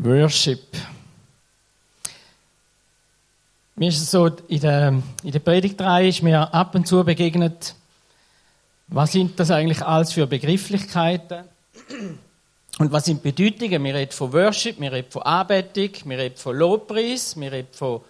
Worship. Mir ist es so, in der, in der Predigtreihe ist mir ab und zu begegnet, was sind das eigentlich alles für Begrifflichkeiten und was sind Bedeutungen. Wir reden von Worship, wir reden von Anbetung, wir reden von Lobpreis, wir reden von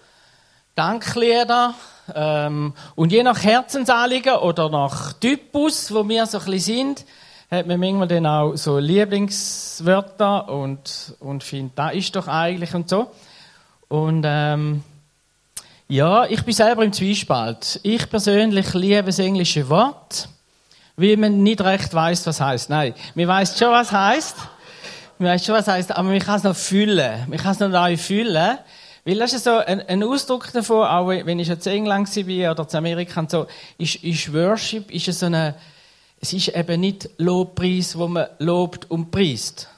Danklieder ähm, und je nach Herzensanliegen oder nach Typus, wo wir so ein bisschen sind, hat man manchmal dann auch so Lieblingswörter und, und findet, da ist doch eigentlich und so. Und ähm, ja, ich bin selber im Zwiespalt. Ich persönlich liebe das englische Wort, weil man nicht recht weiß, was heißt. Nein, man weiß schon, was heißt. Man weiß schon, was heißt, aber man kann es noch füllen. Man kann es noch neu füllen. Weil das ist so ein, ein Ausdruck davon, auch wenn ich jetzt in England war oder in Amerika und so, ist, ist Worship, ist so eine, es ist eben nicht Lobpreis, wo man lobt und preist,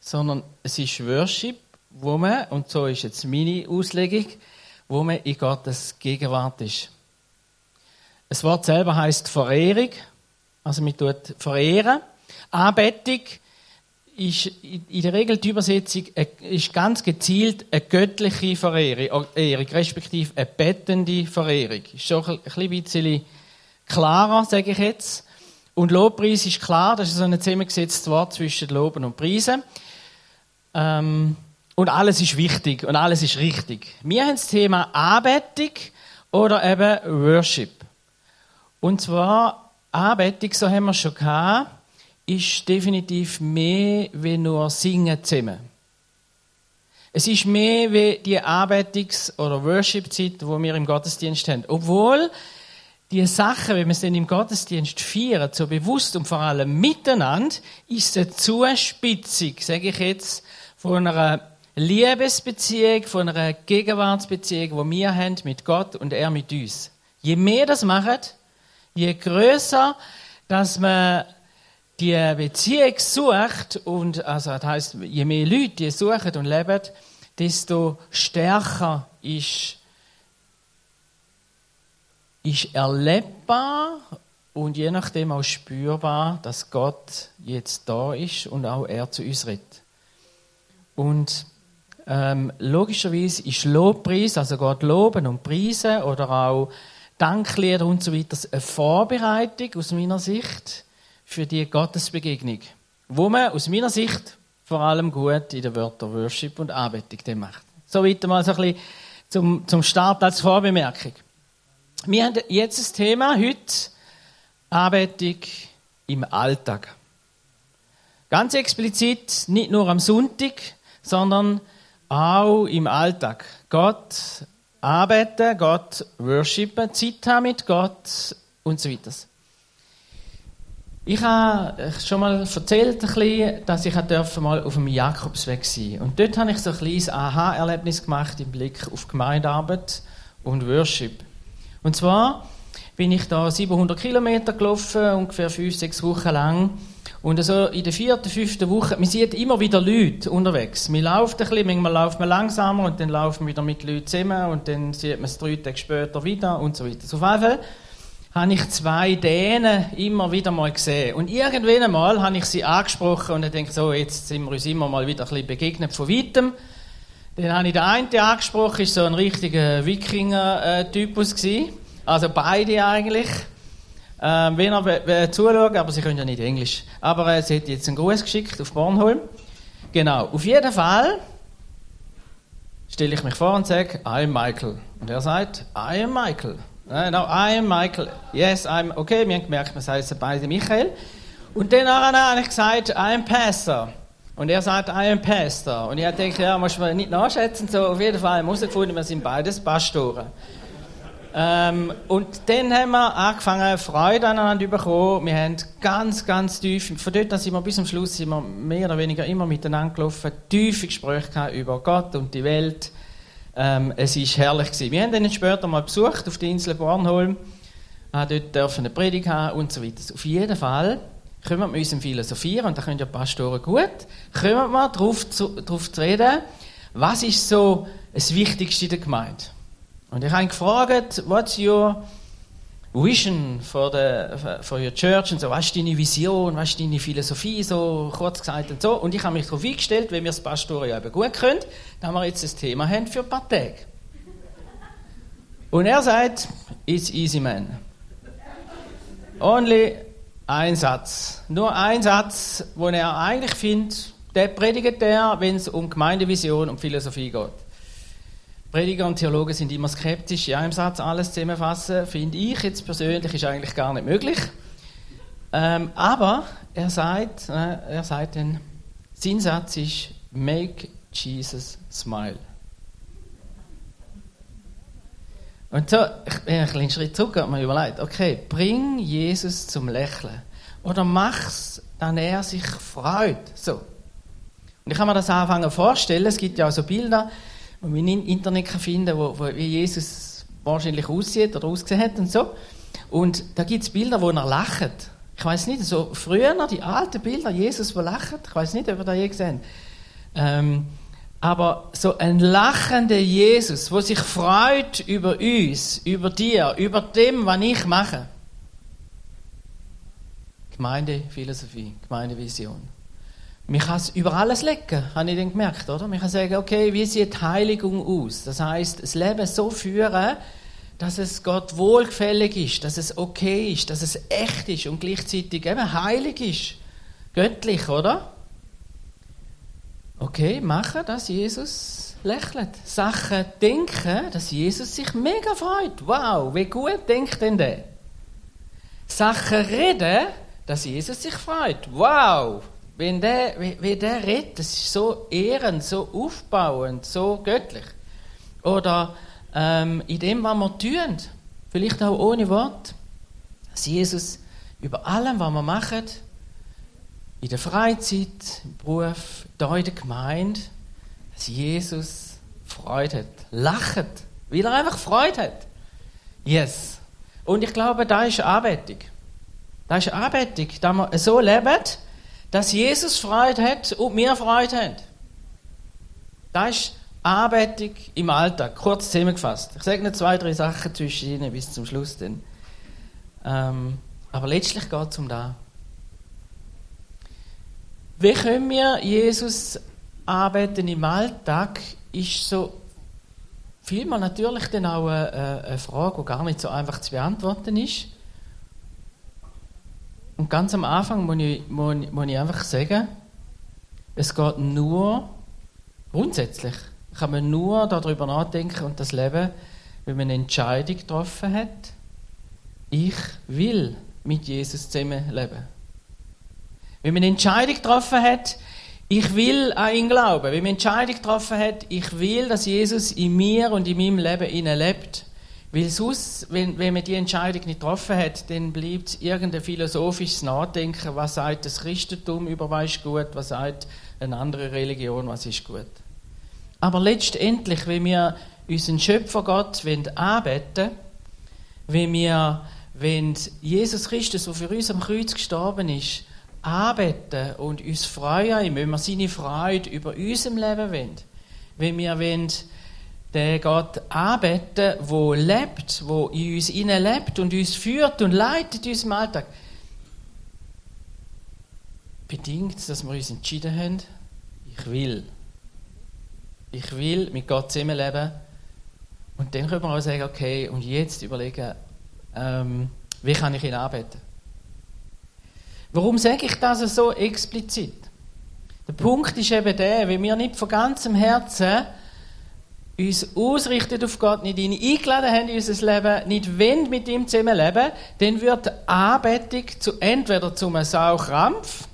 sondern es ist Worship, wo man, und so ist jetzt meine Auslegung, wo man in Gottes Gegenwart ist. Das Wort selber heißt Verehrung, also man tut verehren. Anbetung ist in der Regel die Übersetzung ist ganz gezielt eine göttliche Verehrung, respektive eine bettende Verehrung. Ist schon ein bisschen klarer, sage ich jetzt. Und Lobpreis ist klar, das ist so ein zusammengesetztes Wort zwischen Loben und Preisen. Ähm, und alles ist wichtig und alles ist richtig. Wir haben das Thema Anbetung oder eben Worship. Und zwar Anbetung, so haben wir schon gehabt, ist definitiv mehr wie nur Singen zusammen. Es ist mehr wie die Anbetungs- oder Worship-Zeit, die wir im Gottesdienst haben. Obwohl die Sachen, wenn wir es dann im Gottesdienst feiern, so bewusst und vor allem miteinander, ist eine Zuspitzung, sage ich jetzt, von einer Liebesbeziehung, von einer Gegenwartsbeziehung, die wir haben mit Gott und er mit uns. Je mehr das macht, je größer, dass man die Beziehung sucht und also das heißt, je mehr Leute die suchen und leben, desto stärker ist ist erlebbar und je nachdem auch spürbar, dass Gott jetzt da ist und auch er zu uns redet. Und ähm, logischerweise ist Lobpreis, also Gott loben und preisen oder auch Danklieder und so weiter, eine Vorbereitung aus meiner Sicht für die Gottesbegegnung, wo man aus meiner Sicht vor allem gut in den Wörtern Worship und Anbetung macht. So weiter mal so ein bisschen zum, zum Start als Vorbemerkung. Wir haben jetzt das Thema heute Anbetung im Alltag. Ganz explizit nicht nur am Sonntag, sondern auch im Alltag. Gott arbeiten, Gott worshipen, Zeit haben mit Gott und so weiter. Ich habe schon mal erzählt, dass ich mal auf dem Jakobsweg sein Und dort habe ich so ein kleines Aha-Erlebnis gemacht im Blick auf Gemeindearbeit und Worship. Und zwar bin ich da 700 Kilometer gelaufen, ungefähr fünf, sechs Wochen lang. Und so in der vierten, fünften Woche, man sieht immer wieder Leute unterwegs. Man läuft ein bisschen, manchmal läuft man langsamer und dann laufen wir wieder mit Leuten zusammen und dann sieht man es drei Tage später wieder und so weiter. So auf jeden Fall habe ich zwei Dänen immer wieder mal gesehen. Und irgendwann einmal habe ich sie angesprochen und ich denke so, jetzt sind wir uns immer mal wieder ein bisschen begegnet von weitem. Dann habe ich den einen angesprochen, ist so ein richtiger Wikinger-Typus gewesen. Also beide eigentlich. Ähm, wenn er zuschaut, aber sie können ja nicht Englisch. Aber äh, sie hat jetzt einen Gruß geschickt auf Bornholm. Genau. Auf jeden Fall stelle ich mich vor und sage, I am Michael. Und er sagt, I am Michael. Uh, no, I am Michael. Yes, I'm, okay, wir haben gemerkt, wir heißen beide Michael. Und dann habe ich gesagt, I am Pastor. Und er sagt, I am Pastor. Und ich denke, ja, muss man nicht nachschätzen. So, auf jeden Fall herausgefunden, wir sind beides Pastoren. Ähm, und dann haben wir angefangen, Freude aneinander zu bekommen. Wir haben ganz, ganz tief, von dort sind wir bis zum Schluss sind wir mehr oder weniger immer miteinander gelaufen, tiefe Gespräche über Gott und die Welt. Ähm, es war herrlich gewesen. Wir haben ihn später mal besucht auf der Insel Bornholm, dort dürfen eine Predigt haben und so weiter. Auf jeden Fall kommen wir mit unserem Philosophieren, und da können ja Pastoren gut, kommen wir darauf zu, darauf zu reden, was ist so das Wichtigste in der Gemeinde? Und ich habe ihn gefragt, what's your Vision for, the, for your church und so, was ist deine Vision, was ist deine Philosophie, so kurz gesagt und so. Und ich habe mich darauf eingestellt, wenn wir das Pastoria eben gut können, dann wir jetzt das Thema haben für ein paar Tage. Und er sagt, it's easy man. Only ein Satz. Nur ein Satz, wo er eigentlich findet, der predigt er, wenn es um Gemeindevision und Philosophie geht. Prediger und Theologen sind immer skeptisch, ja im Satz alles zusammenfassen, finde ich jetzt persönlich ist eigentlich gar nicht möglich. Ähm, aber er sagt, äh, er sagt dann, sein Satz ist Make Jesus smile. Und so, ich bin einen kleinen Schritt zurück und mir überlegt, okay, bring Jesus zum Lächeln. Oder mach's, dann er sich freut. So. Und ich kann mir das anfangen vorstellen, es gibt ja auch so Bilder, die man im Internet finden kann, wo, wie Jesus wahrscheinlich aussieht oder ausgesehen hat und so. Und da gibt es Bilder, wo er lacht. Ich weiß nicht, so früher die alten Bilder, Jesus, der lacht. Ich weiß nicht, ob ihr das je gesehen ähm, aber so ein lachender Jesus, der sich freut über uns, über dir, über dem, was ich mache. Gemeindephilosophie, Gemeindevision. Man kann es über alles legen, habe ich dann gemerkt, oder? Man kann sagen, okay, wie sieht Heiligung aus? Das heißt, das Leben so führen, dass es Gott wohlgefällig ist, dass es okay ist, dass es echt ist und gleichzeitig eben heilig ist. Göttlich, oder? Okay, machen, dass Jesus lächelt. Sachen denken, dass Jesus sich mega freut. Wow, wie gut denkt denn der? Sachen reden, dass Jesus sich freut. Wow, wenn der, wie der redet, das ist so ehrend, so aufbauend, so göttlich. Oder ähm, in dem, was wir tun, vielleicht auch ohne Wort, dass Jesus über allem, was wir machen, in der Freizeit, im Beruf, da in der Gemeinde, dass Jesus Freude hat, lacht, weil er einfach Freude hat. Yes. Und ich glaube, da ist Anbetung. Da ist Anbetung, dass wir so leben, dass Jesus Freude hat und wir Freude haben. Das ist Anbetung im Alltag, kurz zusammengefasst. Ich sage noch zwei, drei Sachen zwischen ihnen bis zum Schluss. Dann. Ähm, aber letztlich geht es um das. Wie können wir Jesus arbeiten im Alltag, ist so vielmal natürlich dann auch eine, eine Frage, die gar nicht so einfach zu beantworten ist. Und ganz am Anfang muss ich, muss, muss ich einfach sagen, es geht nur, grundsätzlich, kann man nur darüber nachdenken und das Leben, wenn man eine Entscheidung getroffen hat, ich will mit Jesus zusammenleben. Wenn man eine Entscheidung getroffen hat, ich will an ihn glauben. Wenn man eine Entscheidung getroffen hat, ich will, dass Jesus in mir und in meinem Leben lebt, weil sonst, wenn, wenn man die Entscheidung nicht getroffen hat, dann bleibt irgendein philosophisches Nachdenken, was sagt das Christentum über was ist gut, was sagt eine andere Religion, was ist gut. Aber letztendlich, wenn wir unseren Schöpfergott anbeten wenn wir wenn Jesus Christus, der für uns am Kreuz gestorben ist, anbeten und uns freuen, wenn wir seine Freude über unserem Leben wollen, wenn wir wollen, den Gott anbeten, wo lebt, wo in uns lebt und uns führt und leitet in unserem Alltag. Bedingt, dass wir uns entschieden haben, ich will. Ich will mit Gott zusammenleben. Und dann können wir auch sagen, okay, und jetzt überlegen, ähm, wie kann ich ihn anbeten? Warum sage ich das so explizit? Der Punkt ist eben der, wenn wir nicht von ganzem Herzen uns ausrichten auf Gott, nicht ihn eingeladen haben in unser Leben, nicht wollen mit ihm zusammenleben, dann wird Anbetung zu, entweder zum Saukrampf,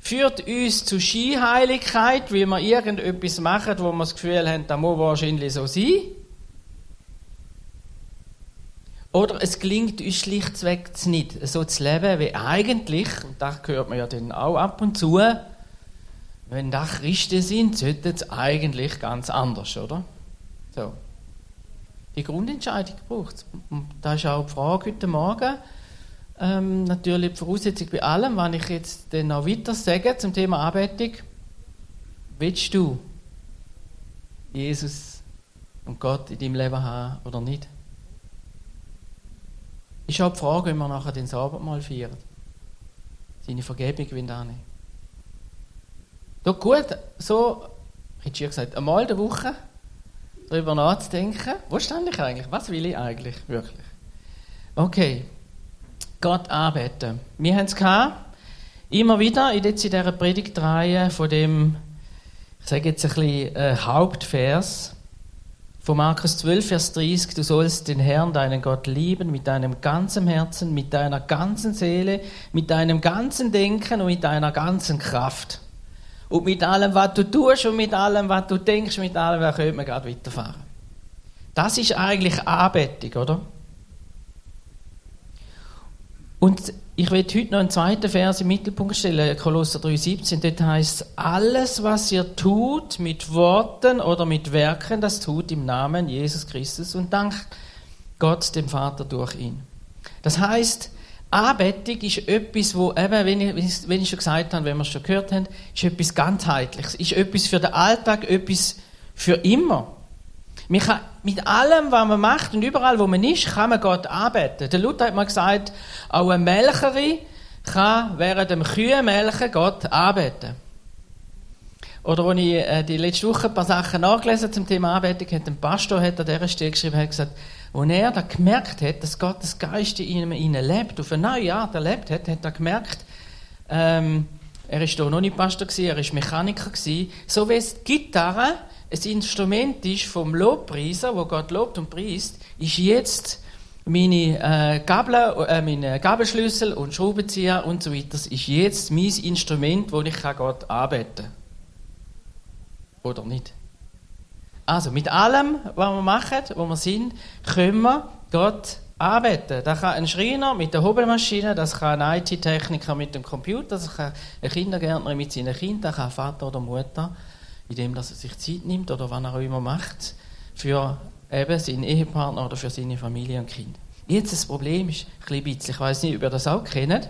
führt uns zu Skiheiligkeit, weil wir irgendetwas machen, wo wir das Gefühl haben, das muss wahrscheinlich so sein. Oder es gelingt uns schlichtweg nicht, so zu leben, wie eigentlich, und das hört man ja dann auch ab und zu, wenn da Christen sind, sollte es eigentlich ganz anders, oder? So. Die Grundentscheidung braucht es. Und das ist auch die Frage heute Morgen. Ähm, natürlich die Voraussetzung bei allem, was ich jetzt dann noch weiter sage zum Thema Anbetung. Willst du Jesus und Gott in deinem Leben haben oder nicht? Ist auch die Frage, wenn wir nachher den Sabbatmahl feiern. Seine Vergebung will annehmen. Doch gut, so, hättest ja gesagt, einmal in der Woche darüber nachzudenken, wo stand ich eigentlich? Was will ich eigentlich wirklich? Okay, Gott anbeten. Wir haben es immer wieder in dieser Predigtreihe von dem, ich sage jetzt ein bisschen äh, Hauptvers, von Markus 12, Vers 30, du sollst den Herrn, deinen Gott, lieben mit deinem ganzen Herzen, mit deiner ganzen Seele, mit deinem ganzen Denken und mit deiner ganzen Kraft. Und mit allem, was du tust und mit allem, was du denkst, mit allem, was könnte man gerade weiterfahren. Das ist eigentlich Anbetung, oder? Und ich werde heute noch einen zweiten Vers im Mittelpunkt stellen, Kolosser 3,17. Dort heißt alles, was ihr tut, mit Worten oder mit Werken, das tut im Namen Jesus Christus und dankt Gott, dem Vater, durch ihn. Das heißt, Anbetung ist etwas, wo eben, wenn ich, wenn ich schon gesagt habe, wenn wir es schon gehört haben, ist etwas ganzheitliches, ist etwas für den Alltag, etwas für immer. Man kann mit allem, was man macht und überall, wo man ist, kann man Gott anbeten. Der Luther hat mal gesagt, auch eine Melcherin kann während dem Kühenmelken Gott anbeten. Oder als ich äh, die letzte Woche ein paar Sachen nachgelesen zum Thema Anbetung, hat ein Pastor hat an dieser Stelle geschrieben, hat gesagt, als er da gemerkt hat, dass Gottes Geist in ihm lebt, auf eine neue Art erlebt hat, hat er gemerkt, ähm, er war da noch nicht Pastor gewesen, er war Mechaniker gewesen, so wie es die Gitarre ein Instrument ist vom Lobpreiser, wo Gott lobt und preist, ist jetzt meine, äh, Gabel, äh, meine Gabelschlüssel und Schraubenzieher und so weiter. Das ist jetzt mein Instrument, wo ich Gott anbeten kann. Oder nicht? Also, mit allem, was wir machen, wo wir sind, können wir Gott anbeten. Das kann ein Schreiner mit der Hobelmaschine, das kann ein IT-Techniker mit dem Computer, das kann ein Kindergärtner mit seinen Kindern, das kann Vater oder Mutter indem dass er sich Zeit nimmt oder was er auch immer macht für eben seinen Ehepartner oder für seine Familie und Kind. Jetzt das Problem ist ein bisschen, ich weiß nicht, ob ihr das auch kennt,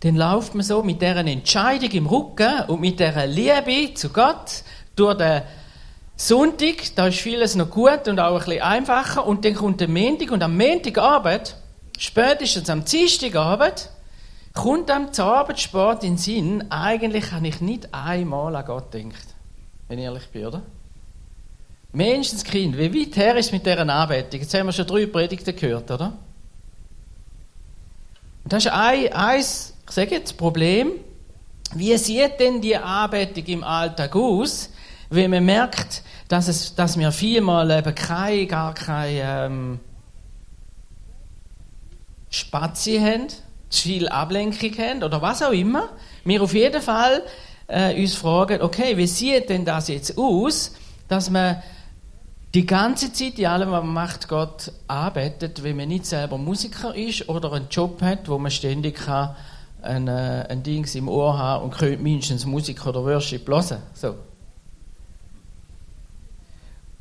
dann läuft man so mit dieser Entscheidung im Rücken und mit dieser Liebe zu Gott durch den Sonntag, da ist vieles noch gut und auch ein bisschen einfacher und dann kommt der Montag und am Montagabend, spätestens am Dienstagabend, kommt am Abendsport in den Sinn, eigentlich habe ich nicht einmal an Gott gedacht wenn ich ehrlich bin, oder? Menschenskind, wie weit her ist mit dieser Anbetung? Jetzt haben wir schon drei Predigten gehört, oder? Und das ist ein, ein ich sage jetzt, Problem. Wie sieht denn die Anbetung im Alltag aus, wenn man merkt, dass, es, dass wir vielmal eben keine, gar keine ähm, Spazi haben, zu viel Ablenkung haben oder was auch immer. Wir auf jeden Fall äh, uns fragen, okay, wie sieht denn das jetzt aus, dass man die ganze Zeit in allem, was man macht, Gott arbeitet, wenn man nicht selber Musiker ist oder einen Job hat, wo man ständig kann ein, äh, ein Dings im Ohr haben und könnte mindestens Musik oder Worship hören. So.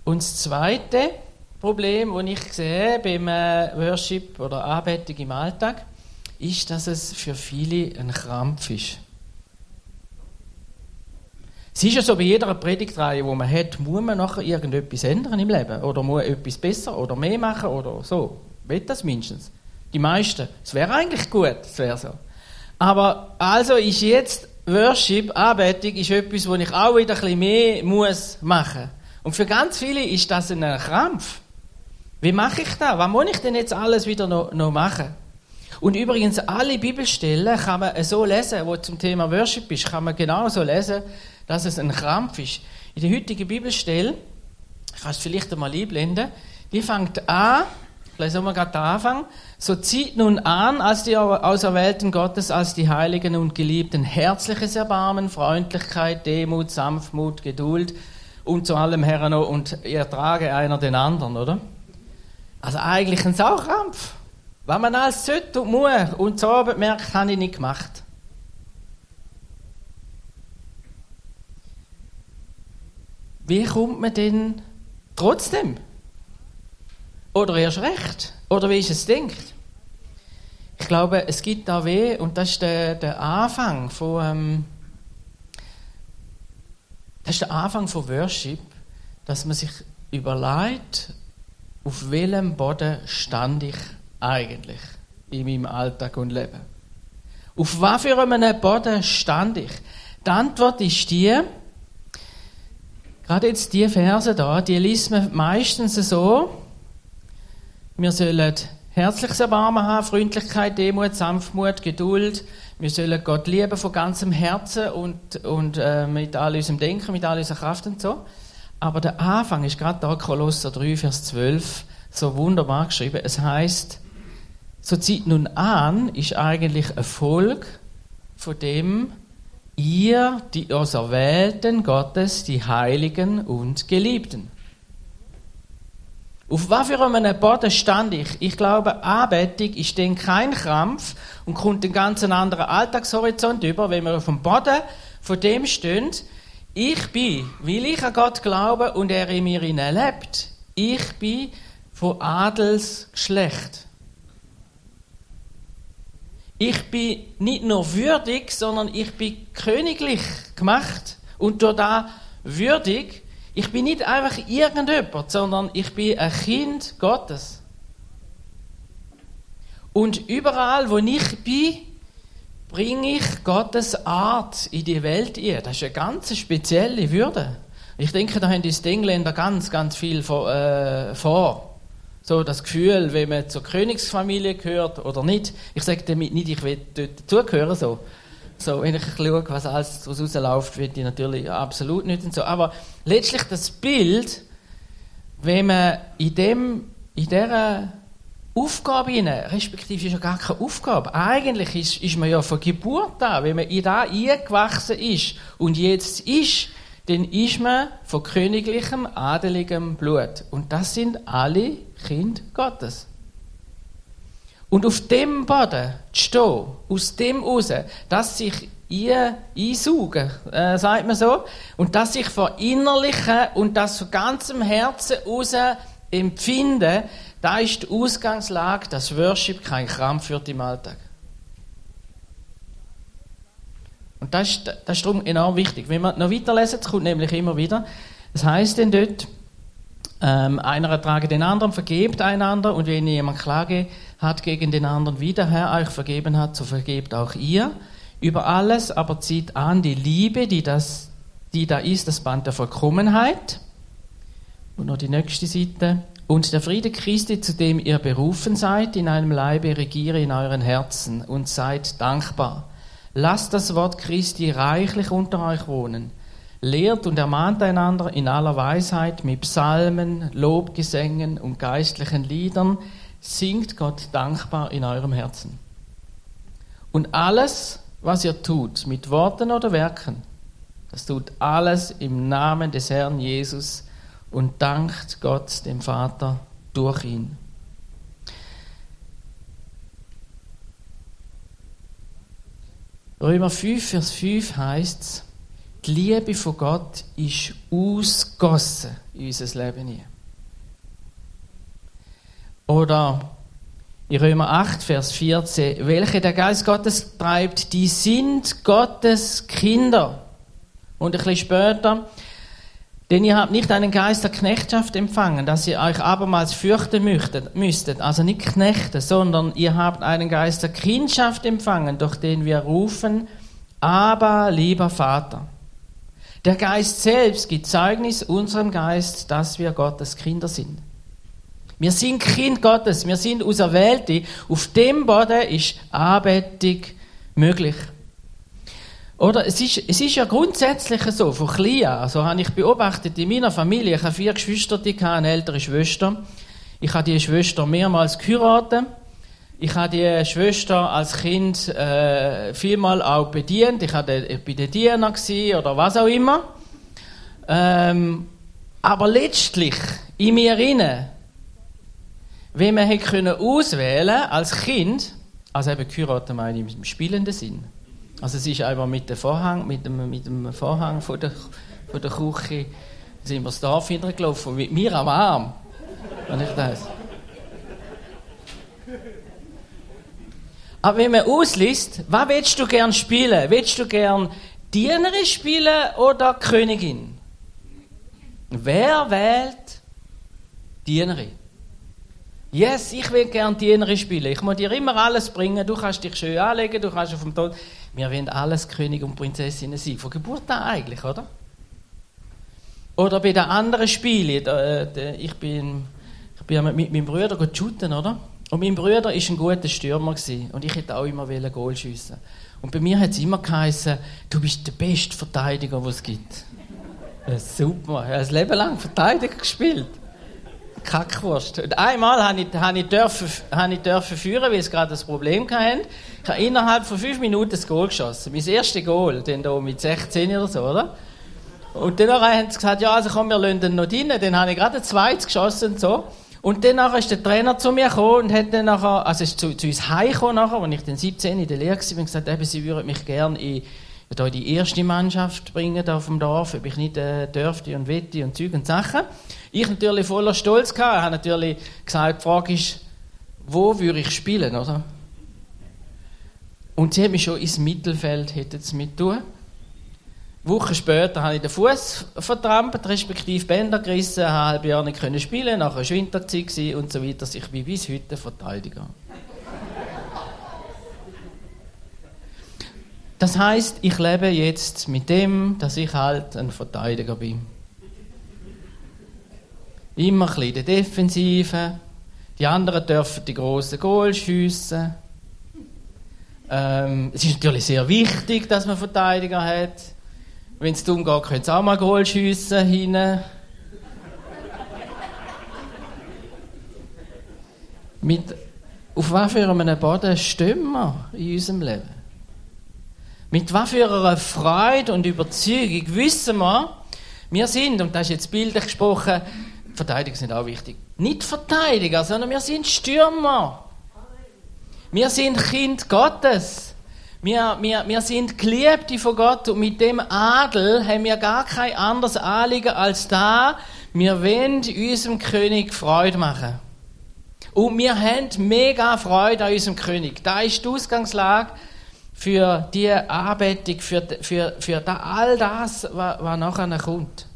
Und das zweite Problem, das ich sehe beim äh, Worship oder Anbetung im Alltag, ist, dass es für viele ein Krampf ist. Es ist ja so, bei jeder Predigtreihe, die man hat, muss man nachher irgendetwas ändern im Leben. Oder muss etwas besser oder mehr machen oder so. Will das mindestens. Die meisten. Es wäre eigentlich gut, es wäre so. Aber also ist jetzt Worship, Anbetung, ist etwas, wo ich auch wieder ein bisschen mehr muss machen. Und für ganz viele ist das ein Krampf. Wie mache ich das? Was muss ich denn jetzt alles wieder noch, noch machen? Und übrigens, alle Bibelstellen kann man so lesen, wo zum Thema Worship ist, kann man genauso lesen, dass es ein Krampf ist. In der heutigen Bibelstelle, ich kann es vielleicht einmal einblenden, die fängt an, ich lese mal gerade den Anfang, so zieht nun an, als die Auserwählten Gottes, als die Heiligen und Geliebten, herzliches Erbarmen, Freundlichkeit, Demut, Sanftmut, Geduld und zu allem Herren und ihr trage einer den anderen, oder? Also eigentlich ein Saukrampf. Was man alles sollte und muss und so merkt, habe ich nicht gemacht. Wie kommt man denn trotzdem? Oder erst recht? Oder wie ist es denkt? Ich glaube, es gibt da weh, und das ist der, der Anfang von, ähm, das ist der Anfang von Worship, dass man sich überlegt, auf welchem Boden stand ich eigentlich? in meinem Alltag und Leben? Auf was für einem Boden stand ich? Die Antwort ist die, gerade jetzt die Verse da, die liest man meistens so, wir sollen herzliches Erbarmen haben, Freundlichkeit, Demut, Sanftmut, Geduld. Wir sollen Gott lieben von ganzem Herzen und, und äh, mit all unserem Denken, mit all unserer Kraft und so. Aber der Anfang ist gerade da, Kolosser 3, Vers 12, so wunderbar geschrieben. Es heißt, so zieht nun an, ist eigentlich Volk von dem, ihr, die Auserwählten Gottes, die Heiligen und Geliebten. Auf was für einem Boden stand ich? Ich glaube, Anbetung ist dann kein Krampf und kommt einen ganz anderen Alltagshorizont über, wenn wir auf dem Boden von dem stehen. Ich bin, weil ich an Gott glaube und er in mir lebt, ich bin von Adelsgeschlecht. Ich bin nicht nur würdig, sondern ich bin königlich gemacht. Und durch das würdig, ich bin nicht einfach irgendjemand, sondern ich bin ein Kind Gottes. Und überall, wo ich bin, bringe ich Gottes Art in die Welt ein. Das ist eine ganz spezielle Würde. Ich denke, da haben die Engländer ganz, ganz viel vor. Äh, vor so das Gefühl, wenn man zur Königsfamilie gehört oder nicht. Ich sage damit nicht, ich will dort dazugehören, so. So, wenn ich schaue, was alles daraus rausläuft, will ich natürlich absolut nicht und so. Aber letztlich das Bild, wenn man in dem, in dieser Aufgabe hinein, respektive ist ja gar keine Aufgabe. Eigentlich ist, ist man ja von Geburt an, wenn man in da eingewachsen ist und jetzt ist, dann ist man von königlichem, adeligem Blut. Und das sind alle Kinder Gottes. Und auf dem Boden zu stehen, aus dem raus, dass sich ihr einsaugen, äh, sagt man so, und dass sich verinnerlichen und das von ganzem Herzen raus empfinden, da ist die Ausgangslage, dass Worship kein Krampf wird im Alltag. Und das ist, das ist darum enorm wichtig. Wenn wir noch weiterlesen, es kommt nämlich immer wieder, es heißt denn dort, ähm, einer ertrage den anderen, vergebt einander und wenn jemand Klage hat gegen den anderen, wie der Herr euch vergeben hat, so vergebt auch ihr. Über alles aber zieht an die Liebe, die, das, die da ist, das Band der Vollkommenheit. Und noch die nächste Seite. Und der Friede Christi, zu dem ihr berufen seid, in einem Leibe regiere in euren Herzen und seid dankbar. Lasst das Wort Christi reichlich unter euch wohnen. Lehrt und ermahnt einander in aller Weisheit mit Psalmen, Lobgesängen und geistlichen Liedern. Singt Gott dankbar in eurem Herzen. Und alles, was ihr tut, mit Worten oder Werken, das tut alles im Namen des Herrn Jesus und dankt Gott dem Vater durch ihn. Römer 5, Vers 5 heißt es, die Liebe von Gott ist ausgossen in unser Leben. Oder in Römer 8, Vers 14, welche der Geist Gottes treibt, die sind Gottes Kinder. Und ein bisschen später, denn ihr habt nicht einen Geist der Knechtschaft empfangen, dass ihr euch abermals fürchten müsstet. Also nicht Knechte, sondern ihr habt einen Geist der Kindschaft empfangen, durch den wir rufen, aber lieber Vater. Der Geist selbst gibt Zeugnis unserem Geist, dass wir Gottes Kinder sind. Wir sind Kind Gottes, wir sind Auserwählte. Auf dem Boden ist Anbetung möglich. Oder es ist, es ist ja grundsätzlich so, von klein an, also habe ich beobachtet in meiner Familie, ich habe vier Geschwister, ich habe eine ältere Schwester. Ich habe die Schwester mehrmals geheiratet. Ich habe die Schwester als Kind äh, vielmal auch bedient. Ich war bei den Dienern oder was auch immer. Ähm, aber letztlich, in mir inne, wenn man hätte können auswählen als Kind, also eben geheiratet meine ich im spielenden Sinn, also es ist einfach mit dem Vorhang, mit dem, mit dem Vorhang von der, von der Küche sind wir das Dorf gelaufen, mit mir am Arm. Wenn ich das. Aber wenn man ausliest, was willst du gern spielen? Willst du gern Dienerin spielen oder Königin? Wer wählt Dienerin? Yes, ich will gerne Dienerin spielen. Ich muss dir immer alles bringen. Du kannst dich schön anlegen, du kannst auf dem Tod. Wir wollen alles König und Prinzessinnen sein. Von Geburt an eigentlich, oder? Oder bei den anderen Spielen. Äh, ich bin, ich bin mit meinem Bruder shooten, oder? Und mein Bruder war ein guter Stürmer. Und ich hätte auch immer Goal schiessen Und bei mir hat es immer geheißen, du bist der beste Verteidiger, den es gibt. Ja, super. Ich habe ein Leben lang Verteidiger gespielt. Kackwurst. Und einmal habe ich, habe ich, dürfen, habe ich dürfen führen, weil es gerade das Problem hatte. Ich habe innerhalb von fünf Minuten das Goal geschossen. Mein erstes Goal, dann da mit 16 oder so, oder? Und dann haben sie gesagt, ja, also komm, wir lassen noch rein. Dann habe ich gerade ein zweites geschossen und so. Und dann ist der Trainer zu mir gekommen und hat dann nachher, also ist zu, zu uns heimgekommen nachher, als ich dann 17 in der Lehre war, und gesagt, eben, sie würden mich gerne in, in die erste Mannschaft bringen, da auf dem Dorf, ob ich nicht äh, dürfte und wette und Zeug und Sachen. Ich natürlich voller Stolz gehabt, habe natürlich gesagt, die Frage ist, wo würde ich spielen, oder? Und sie hat mich schon ins Mittelfeld mit tun. Wochen später habe ich den Fuß vertrampelt, respektive Bänder gerissen, ein halbes Jahr nicht können spielen, nachher war Winterzeit und so weiter. Ich bin bis heute Verteidiger. Das heißt, ich lebe jetzt mit dem, dass ich halt ein Verteidiger bin. Immer ein bisschen in der Defensive. Die anderen dürfen die grossen Goal schiessen. Ähm, es ist natürlich sehr wichtig, dass man Verteidiger hat. Wenn es darum geht, könnt ihr auch mal Goal schiessen hinten. Mit, auf was für einem Boden stehen wir in unserem Leben? Mit was für einer Freude und Überzeugung wissen wir, wir sind, und das ist jetzt bildlich gesprochen, Verteidiger sind auch wichtig, nicht Verteidiger, sondern wir sind Stürmer. Wir sind Kind Gottes. Wir, wir, wir sind Geliebte von Gott und mit dem Adel haben wir gar kein anderes Anliegen als da, wir wollen unserem König Freude machen. Und wir haben mega Freude an unserem König. Da ist die Ausgangslage für die Anbetung, für, für, für da, all das, was, was nachher kommt.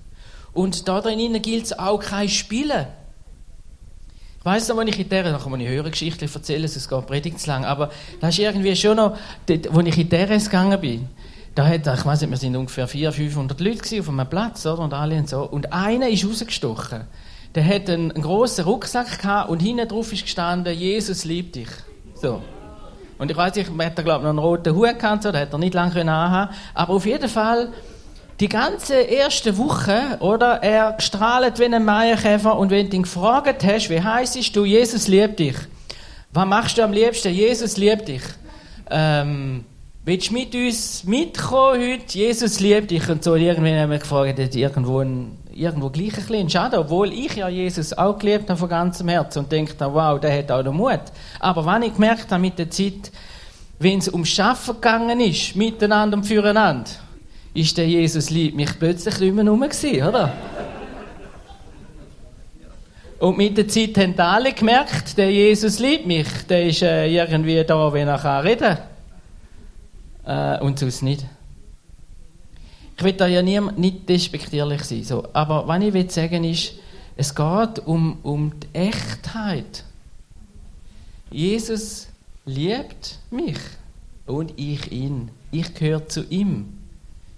Und da drinnen gilt es auch kein Spielen. Ich weiss noch, wenn ich in der, kann man eine höhere Geschichte erzählen, es geht predigt zu lang, aber das ist irgendwie schon noch, als ich in der gegangen bin, da hat, ich weiss nicht, wir sind ungefähr 400, 500 Leute auf einem Platz, oder, und alle und so, und einer ist rausgestochen. Der hat einen, einen grossen Rucksack gehabt und hinten drauf ist gestanden, Jesus liebt dich. So. Und ich weiß nicht, hat da, glaube ich, noch einen roten Hut gehabt, da hat er nicht lange anhaben Aber auf jeden Fall, die ganze erste Woche, oder, er strahlt wie ein Meierkäfer und wenn du ihn gefragt hast, wie heißt du, Jesus liebt dich. Was machst du am liebsten? Jesus liebt dich. Ähm, willst du mit uns mitkommen heute? Jesus liebt dich. Und so irgendwann haben wir gefragt, hat irgendwo, ein, irgendwo gleich ein bisschen schade, obwohl ich ja Jesus auch geliebt habe von ganzem Herzen und denke, wow, der hat auch den Mut. Aber wenn ich gemerkt habe mit der Zeit, wenn es ums Schaffen gegangen ist, miteinander und füreinander, ist der Jesus liebt mich plötzlich nicht mehr gewesen, oder? Und mit der Zeit haben alle gemerkt, der Jesus liebt mich. Der ist äh, irgendwie da, wenn er reden kann. Äh, und sonst nicht. Ich will da ja nie, nicht despektierlich sein. So. Aber was ich will sagen ist, es geht um, um die Echtheit. Jesus liebt mich und ich ihn. Ich gehöre zu ihm.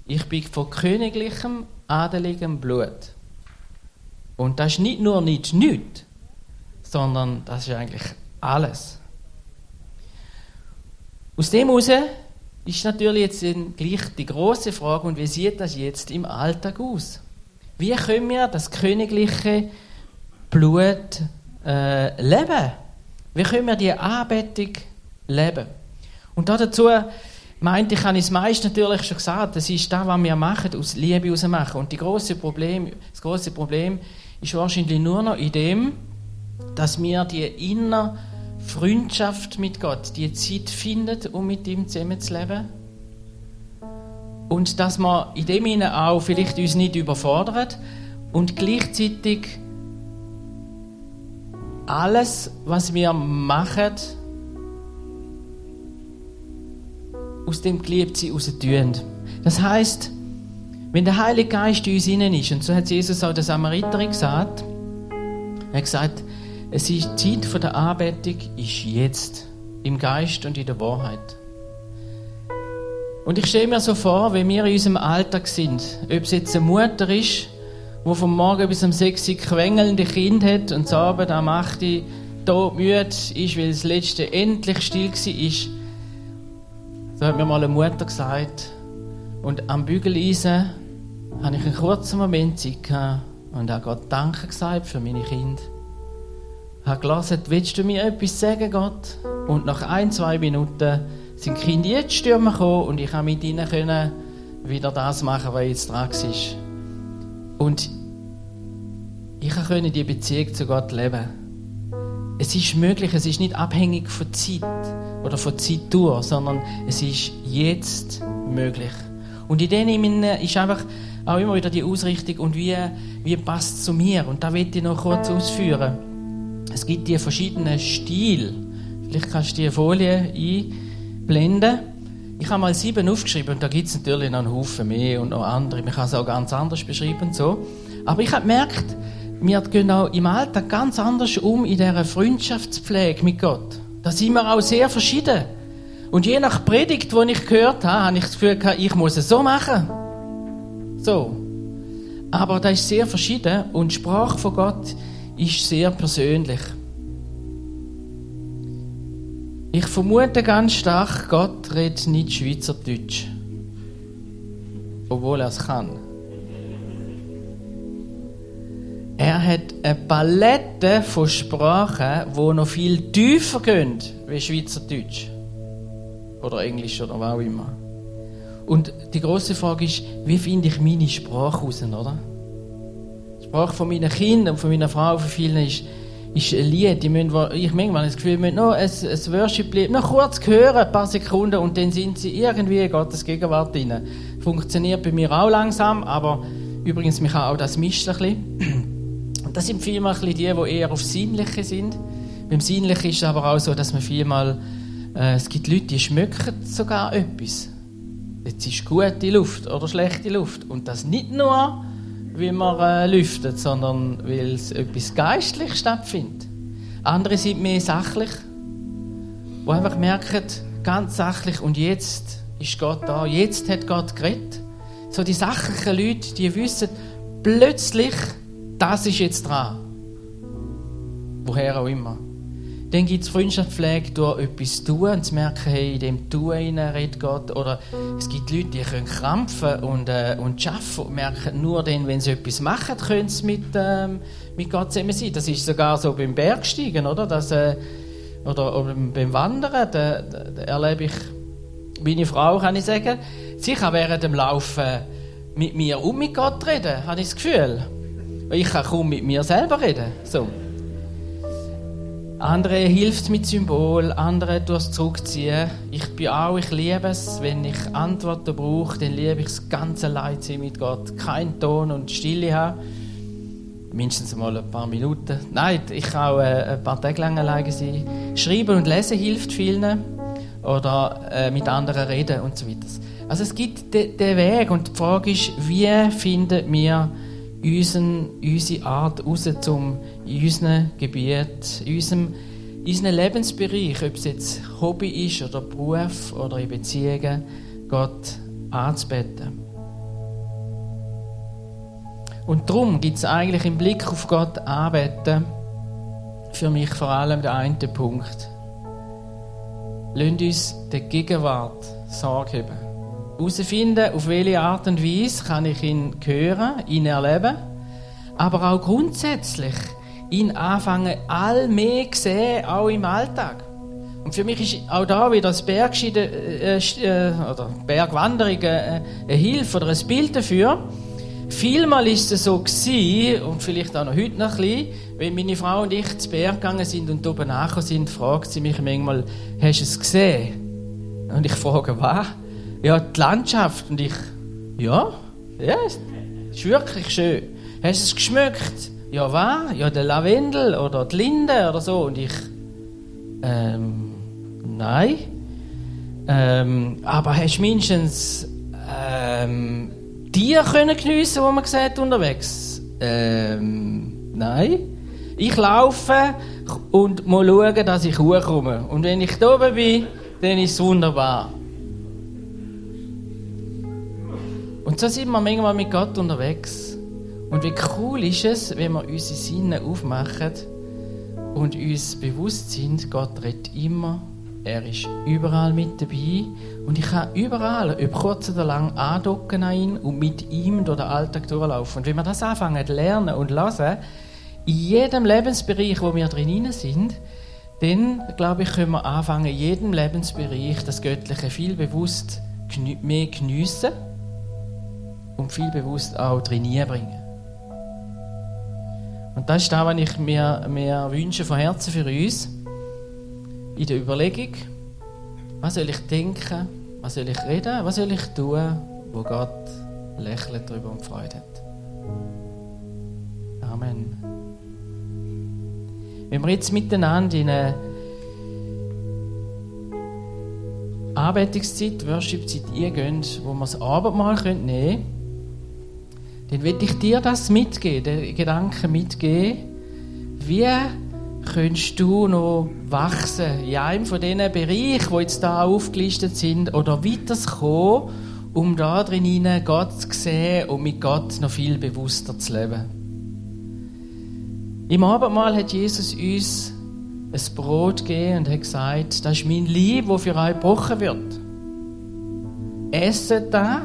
Ich bin von königlichem, adeligem Blut. Und das ist nicht nur nicht nichts, sondern das ist eigentlich alles. Aus dem heraus ist natürlich jetzt gleich die große Frage, und wie sieht das jetzt im Alltag aus? Wie können wir das königliche Blut äh, leben? Wie können wir die Anbetung leben? Und dazu meinte ich, habe ich es meist natürlich schon gesagt, das ist das, was wir machen, aus Liebe heraus machen. Und die grosse Problem, das große Problem ist wahrscheinlich nur noch in dem, dass wir die innere Freundschaft mit Gott, die Zeit finden, um mit ihm zusammenzuleben. Und dass wir in dem Sinne auch vielleicht uns nicht überfordern und gleichzeitig alles, was wir machen, aus dem Geliebtsein raus tun. Das heißt, wenn der Heilige Geist in uns innen ist, und so hat Jesus auch der Samariterin gesagt, er hat gesagt, Es ist die Zeit der Anbetung ist jetzt. Im Geist und in der Wahrheit. Und ich stelle mir so vor, wenn wir in unserem Alltag sind, ob es jetzt eine Mutter ist, die vom Morgen bis um 6 Uhr quengelnde Kind hat und am Abend am 8 Uhr tot müde ist, weil das letzte endlich still war. So hat mir mal eine Mutter gesagt. Und am Bügeleisen hatte ich einen kurzen Moment Zeit gehabt und habe Gott Danke gesagt für meine Kinder. Habe gelesen, willst du mir etwas sagen, Gott? Und nach ein, zwei Minuten sind die Kinder jetzt stürmen gekommen und ich konnte mit ihnen können wieder das machen, was jetzt dran war. Und ich konnte die Beziehung zu Gott leben. Es ist möglich, es ist nicht abhängig von Zeit oder von Zeitdauer, sondern es ist jetzt möglich. Und in dem ist einfach auch immer wieder die Ausrichtung und wie, wie passt es zu mir. Und da will ich noch kurz ausführen. Es gibt die verschiedenen Stile. Vielleicht kannst du die Folie einblenden. Ich habe mal sieben aufgeschrieben und da gibt es natürlich noch einen Haufen mehr und noch andere. Man kann es auch ganz anders beschreiben. So. Aber ich habe gemerkt, wir gehen auch im Alltag ganz anders um in dieser Freundschaftspflege mit Gott. Da sind wir auch sehr verschieden. Und je nach Predigt, die ich gehört habe, habe ich das Gefühl gehabt, ich muss es so machen. So. Aber das ist sehr verschieden und die Sprache von Gott ist sehr persönlich. Ich vermute ganz stark, Gott redet nicht Schweizerdeutsch. Obwohl er es kann. Er hat eine Palette von Sprachen, die noch viel tiefer gehen wie Schweizerdeutsch. Oder Englisch oder was auch immer. Und die große Frage ist, wie finde ich meine Sprache raus, oder? Die Sprache von meinen Kindern und von meiner Frau, von vielen ist, ist ein Lied. Die müssen, ich manchmal das Gefühl, müssen noch ein, ein Worship-Lied noch kurz hören, ein paar Sekunden, und dann sind sie irgendwie in Gottes Gegenwart drin. Funktioniert bei mir auch langsam, aber übrigens, mich auch das mischt ein bisschen. Das sind vielmal die, die eher auf Sinnliche sind. Beim Sinnlichen ist es aber auch so, dass man vielmal, äh, es gibt Leute, die schmücken sogar etwas. Jetzt ist gute Luft oder schlechte Luft. Und das nicht nur, wie man äh, lüftet, sondern weil es etwas geistlich stattfindet. Andere sind mehr sachlich, die einfach merken, ganz sachlich, und jetzt ist Gott da, jetzt hat Gott geredet. So die sachlichen Leute, die wissen plötzlich, das ist jetzt dran. Woher auch immer. Dann gibt es Freundschaftspflege durch etwas tun und zu merken, hey, in dem Tun redet Gott. Oder es gibt Leute, die können krampfen und, äh, und arbeiten und merken nur dann, wenn sie etwas machen, können sie mit, ähm, mit Gott zusammen sein. Das ist sogar so beim Bergsteigen, oder? Das, äh, oder, beim Wandern, da, da erlebe ich meine Frau, kann ich sagen, sie kann während dem Laufen mit mir und mit Gott reden, habe ich das Gefühl. Ich kann kaum mit mir selber reden. So. Andere hilft mit Symbol, andere durchs Zurückziehen. Ich bin auch, ich liebe es, wenn ich Antworten brauche, dann liebe ich das ganze Leid mit Gott. Kein Ton und Stille haben. Mindestens mal ein paar Minuten. Nein, ich kann auch äh, ein paar Tage lang alleine sein. Schreiben und lesen hilft vielen. Oder äh, mit anderen reden und so weiter. Also es gibt den Weg und die Frage ist, wie finden wir unseren, unsere Art raus, um in unserem Gebiet, in unserem, in unserem Lebensbereich, ob es jetzt Hobby ist oder Beruf oder in Beziehungen, Gott anzubeten. Und darum gibt es eigentlich im Blick auf Gott anbeten für mich vor allem den einen Punkt. Lasst uns der Gegenwart Sorge haben herausfinden, auf welche Art und Weise kann ich ihn hören, ihn erleben, aber auch grundsätzlich ihn anfangen, all mehr sehen, auch im Alltag. Und für mich ist auch da wieder das Bergschieden, äh, äh, oder Bergwanderung äh, eine Hilfe oder ein Bild dafür. Vielmal ist es so gewesen, und vielleicht auch noch heute noch ein bisschen, wenn meine Frau und ich zu Berg gegangen sind und oben nachher sind, fragt sie mich manchmal, hast du es gesehen? Und ich frage, was? ja, die Landschaft. Und ich, ja, ja, es ist wirklich schön. Hast du es geschmückt? Ja, was? Ja, der Lavendel oder die Linde oder so. Und ich, ähm, nein. Ähm, aber hast du mindestens ähm, Tiere können geniessen, die man sieht unterwegs? Ähm, nein. Ich laufe und muss schauen, dass ich hochkomme. Und wenn ich da oben bin, dann ist es wunderbar. Und so sind wir manchmal mit Gott unterwegs. Und wie cool ist es, wenn wir unsere Sinne aufmachen und uns bewusst sind, Gott redet immer, er ist überall mit dabei und ich kann überall, ob kurz oder lang, andocken an ihn und mit ihm durch den Alltag durchlaufen. Und wenn wir das anfangen zu lernen und lassen, in jedem Lebensbereich, wo wir drin sind, dann, glaube ich, können wir anfangen, in jedem Lebensbereich das Göttliche viel bewusst mehr geniessen und viel bewusst auch trainieren bringen. Und das ist das, was ich mir, mir wünsche von Herzen für uns. In der Überlegung, was soll ich denken, was soll ich reden, was soll ich tun, wo Gott lächelt darüber und Freude hat. Amen. Wenn wir jetzt miteinander in eine Anbetungszeit, Worshipzeit eingehen, wo wir das Abendmahl nehmen können, dann will ich dir das mitgeben, den Gedanken mitgeben, wie könntest du noch wachsen in einem von diesen Bereichen, die jetzt da aufgelistet sind, oder weiterzukommen, um da drin Gott zu sehen und mit Gott noch viel bewusster zu leben. Im Abendmahl hat Jesus uns ein Brot gegeben und hat gesagt, das ist mein Lieb, das für euch gebrochen wird. Esset das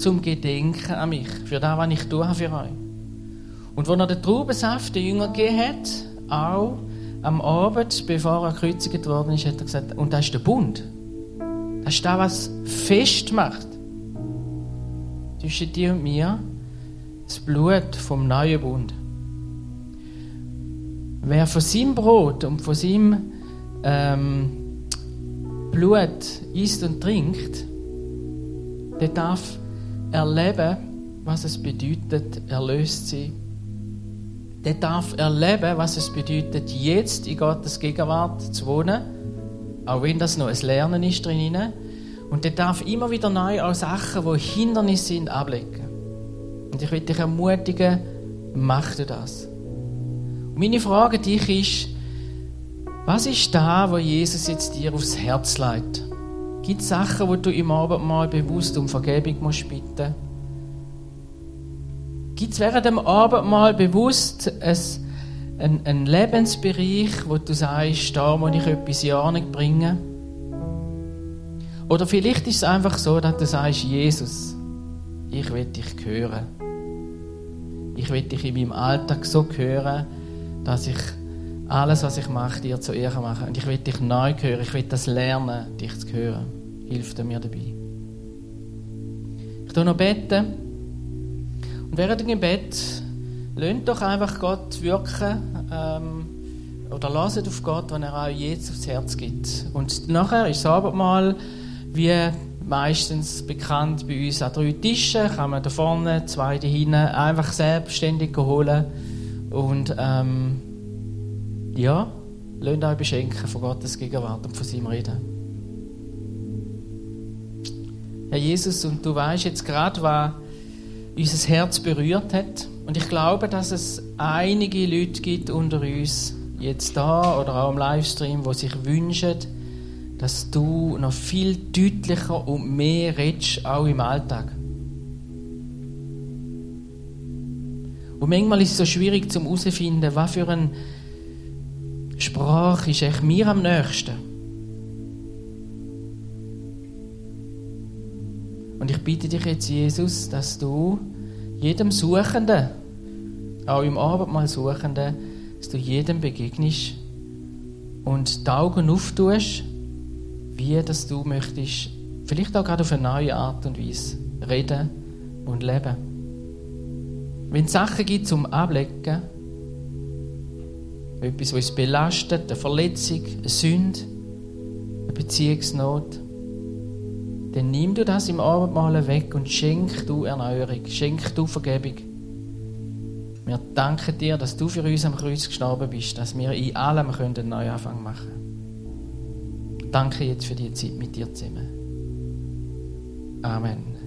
zum Gedenken an mich, für das, was ich tue für euch. Und wo er den Traubensaft den Jünger gegeben hat, auch am Abend, bevor er gekreuzigt worden ist, hat er gesagt, und das ist der Bund. Das ist das, was festmacht. Zwischen dir und mir das Blut vom neuen Bund. Wer von seinem Brot und von seinem ähm, Blut isst und trinkt, der darf erleben, was es bedeutet, erlöst sein. Der darf erleben, was es bedeutet, jetzt in Gottes Gegenwart zu wohnen, auch wenn das noch ein Lernen ist drin. Und der darf immer wieder neu auch Sachen, die Hindernisse sind, ablegen. Und ich will dich ermutigen, mach du das. Und meine Frage an dich ist, was ist da, wo Jesus jetzt dir aufs Herz leitet? Gibt es Sachen, wo du im Abendmahl bewusst um Vergebung musst bitten Gibt es während dem Abendmahl bewusst einen, einen Lebensbereich, wo du sagst, da muss ich etwas in Ordnung bringen? Oder vielleicht ist es einfach so, dass du sagst, Jesus, ich will dich hören. Ich will dich in meinem Alltag so hören, dass ich alles, was ich mache, dir zu Ehren mache. Und ich will dich neu hören. Ich will das lernen, dich zu hören. Hilf mir dabei. Ich tue noch beten. Und während dem Gebet lasst doch einfach Gott wirken. Ähm, oder lasst auf Gott, wenn er auch jetzt aufs Herz gibt. Und nachher ist das Abendmahl wie meistens bekannt bei uns an drei Tischen. Kann man da vorne, zwei da hinten einfach selbstständig holen. Und ähm, ja, lasst euch beschenken von Gottes Gegenwart und von seinem Reden. Herr Jesus, und du weißt jetzt gerade, was unser Herz berührt hat. Und ich glaube, dass es einige Leute gibt unter uns, jetzt da oder auch im Livestream, die sich wünschen, dass du noch viel deutlicher und mehr redest, auch im Alltag. Und manchmal ist es so schwierig zum herauszufinden, was für eine Sprache ist echt mir am nächsten. Und ich bitte dich jetzt, Jesus, dass du jedem Suchenden, auch im Abendmahl Suchenden, dass du jedem begegnest und die Augen auftust, wie dass du möchtest, vielleicht auch gerade auf eine neue Art und Weise reden und leben. Wenn es Sachen gibt zum Ablecken, etwas, was uns belastet, eine Verletzung, eine Sünde, eine Beziehungsnot, dann nimm du das im Abendmahl weg und schenk du Erneuerung, schenk du Vergebung. Wir danken dir, dass du für uns am Kreuz gestorben bist, dass wir in allem einen Neuanfang machen können. Danke jetzt für die Zeit mit dir zusammen. Amen.